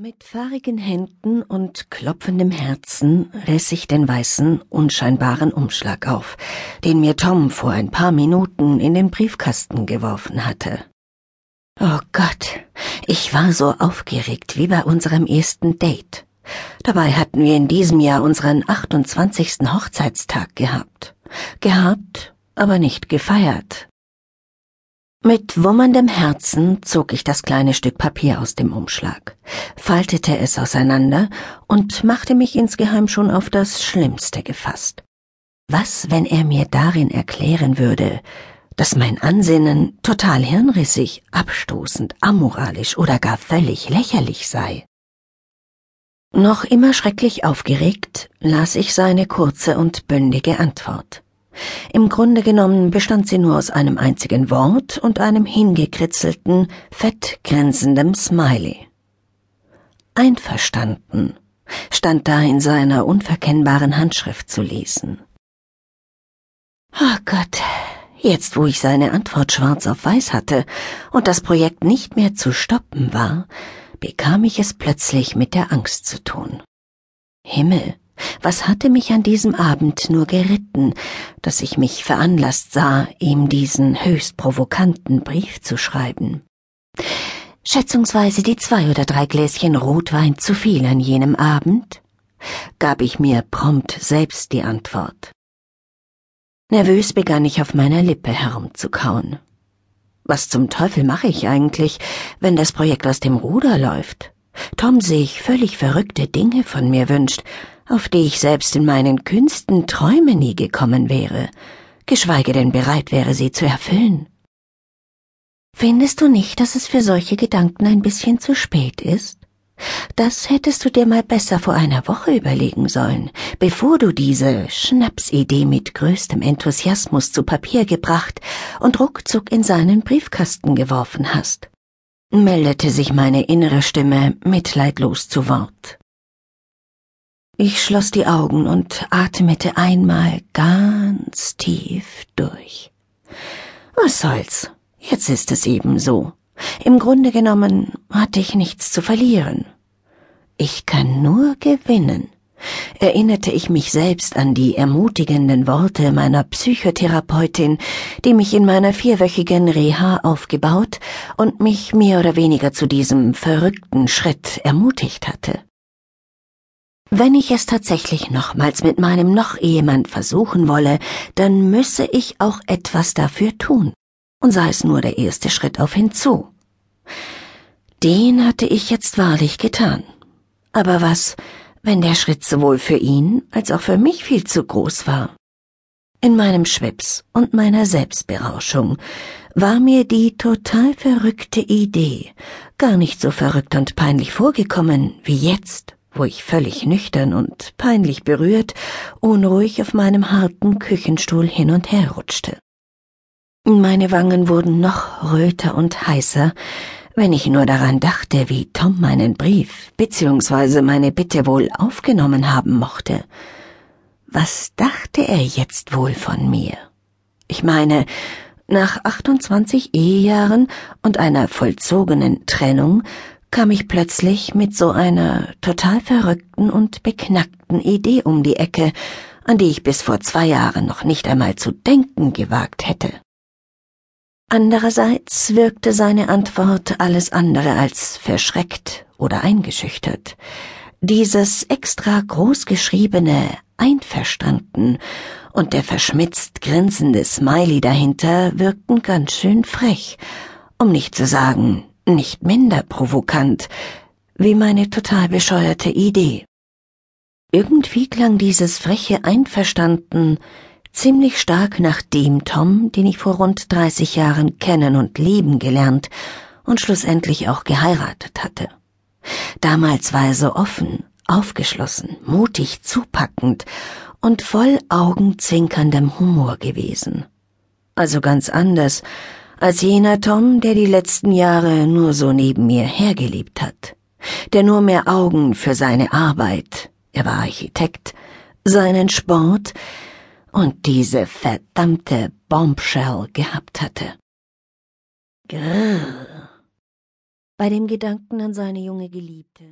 Mit fahrigen Händen und klopfendem Herzen riss ich den weißen, unscheinbaren Umschlag auf, den mir Tom vor ein paar Minuten in den Briefkasten geworfen hatte. Oh Gott, ich war so aufgeregt wie bei unserem ersten Date. Dabei hatten wir in diesem Jahr unseren 28. Hochzeitstag gehabt. Gehabt, aber nicht gefeiert. Mit wummerndem Herzen zog ich das kleine Stück Papier aus dem Umschlag, faltete es auseinander und machte mich insgeheim schon auf das Schlimmste gefasst. Was, wenn er mir darin erklären würde, dass mein Ansinnen total hirnrissig, abstoßend, amoralisch oder gar völlig lächerlich sei? Noch immer schrecklich aufgeregt las ich seine kurze und bündige Antwort. Im Grunde genommen bestand sie nur aus einem einzigen Wort und einem hingekritzelten, fettgrenzendem Smiley. Einverstanden stand da in seiner unverkennbaren Handschrift zu lesen. Oh Gott, jetzt wo ich seine Antwort schwarz auf weiß hatte und das Projekt nicht mehr zu stoppen war, bekam ich es plötzlich mit der Angst zu tun. Himmel, was hatte mich an diesem Abend nur geritten, dass ich mich veranlasst sah, ihm diesen höchst provokanten Brief zu schreiben? Schätzungsweise die zwei oder drei Gläschen Rotwein zu viel an jenem Abend? gab ich mir prompt selbst die Antwort. Nervös begann ich auf meiner Lippe herumzukauen. Was zum Teufel mache ich eigentlich, wenn das Projekt aus dem Ruder läuft? Tom sich völlig verrückte Dinge von mir wünscht, auf die ich selbst in meinen kühnsten Träume nie gekommen wäre, geschweige denn bereit wäre, sie zu erfüllen. Findest du nicht, dass es für solche Gedanken ein bisschen zu spät ist? Das hättest du dir mal besser vor einer Woche überlegen sollen, bevor du diese Schnapsidee mit größtem Enthusiasmus zu Papier gebracht und ruckzuck in seinen Briefkasten geworfen hast. Meldete sich meine innere Stimme mitleidlos zu Wort. Ich schloss die Augen und atmete einmal ganz tief durch. Was soll's? Jetzt ist es eben so. Im Grunde genommen hatte ich nichts zu verlieren. Ich kann nur gewinnen, erinnerte ich mich selbst an die ermutigenden Worte meiner Psychotherapeutin, die mich in meiner vierwöchigen Reha aufgebaut und mich mehr oder weniger zu diesem verrückten Schritt ermutigt hatte. Wenn ich es tatsächlich nochmals mit meinem Noch-Ehemann versuchen wolle, dann müsse ich auch etwas dafür tun, und sei es nur der erste Schritt auf hinzu. Den hatte ich jetzt wahrlich getan. Aber was, wenn der Schritt sowohl für ihn als auch für mich viel zu groß war? In meinem Schwips und meiner Selbstberauschung war mir die total verrückte Idee gar nicht so verrückt und peinlich vorgekommen wie jetzt wo ich völlig nüchtern und peinlich berührt, unruhig auf meinem harten Küchenstuhl hin und her rutschte. Meine Wangen wurden noch röter und heißer, wenn ich nur daran dachte, wie Tom meinen Brief bzw. meine Bitte wohl aufgenommen haben mochte. Was dachte er jetzt wohl von mir? Ich meine, nach 28 Ehejahren und einer vollzogenen Trennung kam ich plötzlich mit so einer total verrückten und beknackten Idee um die Ecke, an die ich bis vor zwei Jahren noch nicht einmal zu denken gewagt hätte. Andererseits wirkte seine Antwort alles andere als verschreckt oder eingeschüchtert. Dieses extra großgeschriebene Einverstanden und der verschmitzt grinsende Smiley dahinter wirkten ganz schön frech, um nicht zu sagen nicht minder provokant wie meine total bescheuerte Idee. Irgendwie klang dieses freche Einverstanden ziemlich stark nach dem Tom, den ich vor rund 30 Jahren kennen und lieben gelernt und schlussendlich auch geheiratet hatte. Damals war er so offen, aufgeschlossen, mutig, zupackend und voll augenzwinkerndem Humor gewesen. Also ganz anders als jener Tom, der die letzten Jahre nur so neben mir hergelebt hat, der nur mehr Augen für seine Arbeit, er war Architekt, seinen Sport und diese verdammte Bombshell gehabt hatte. Grrr. Bei dem Gedanken an seine junge Geliebte